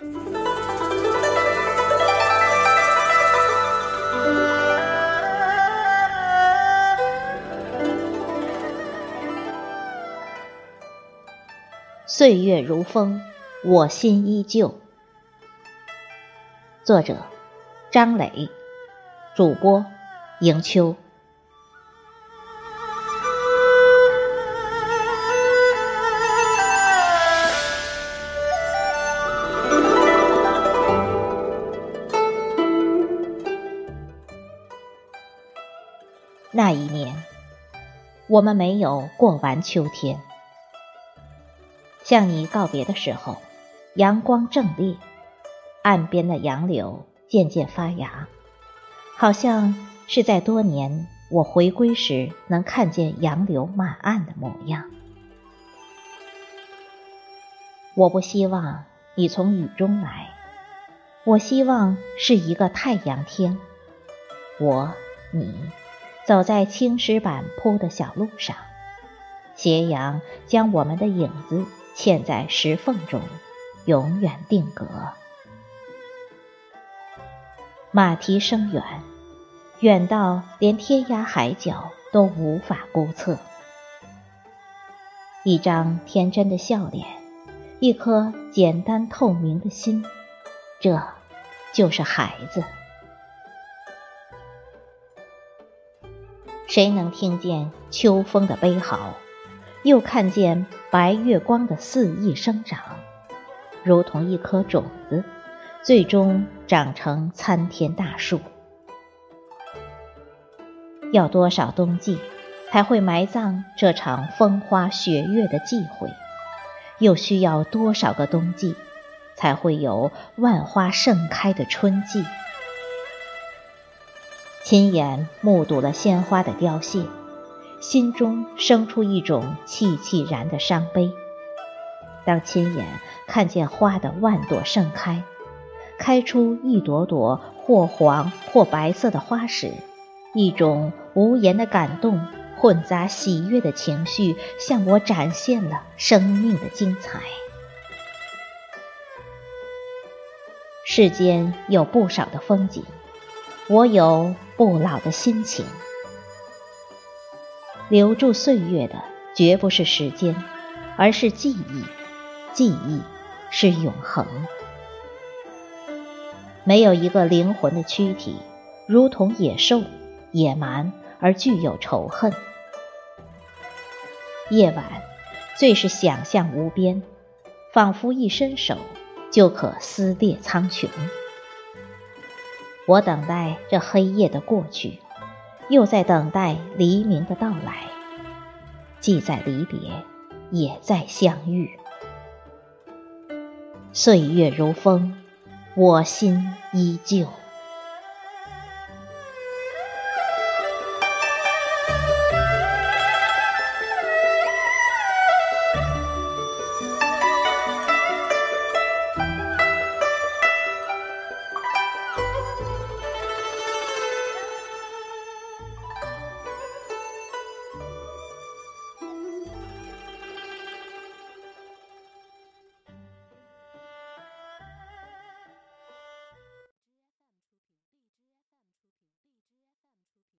岁月如风，我心依旧。作者：张磊，主播：迎秋。那一年，我们没有过完秋天。向你告别的时候，阳光正烈，岸边的杨柳渐渐发芽，好像是在多年我回归时能看见杨柳满岸的模样。我不希望你从雨中来，我希望是一个太阳天。我，你，走在青石板铺的小路上，斜阳将我们的影子。嵌在石缝中，永远定格。马蹄声远，远到连天涯海角都无法估测。一张天真的笑脸，一颗简单透明的心，这就是孩子。谁能听见秋风的悲嚎？又看见白月光的肆意生长，如同一颗种子，最终长成参天大树。要多少冬季，才会埋葬这场风花雪月的忌讳？又需要多少个冬季，才会有万花盛开的春季？亲眼目睹了鲜花的凋谢。心中生出一种凄凄然的伤悲。当亲眼看见花的万朵盛开，开出一朵朵或黄或白色的花时，一种无言的感动混杂喜悦的情绪，向我展现了生命的精彩。世间有不少的风景，我有不老的心情。留住岁月的绝不是时间，而是记忆。记忆是永恒。没有一个灵魂的躯体，如同野兽，野蛮而具有仇恨。夜晚最是想象无边，仿佛一伸手就可撕裂苍穹。我等待这黑夜的过去。又在等待黎明的到来，既在离别，也在相遇。岁月如风，我心依旧。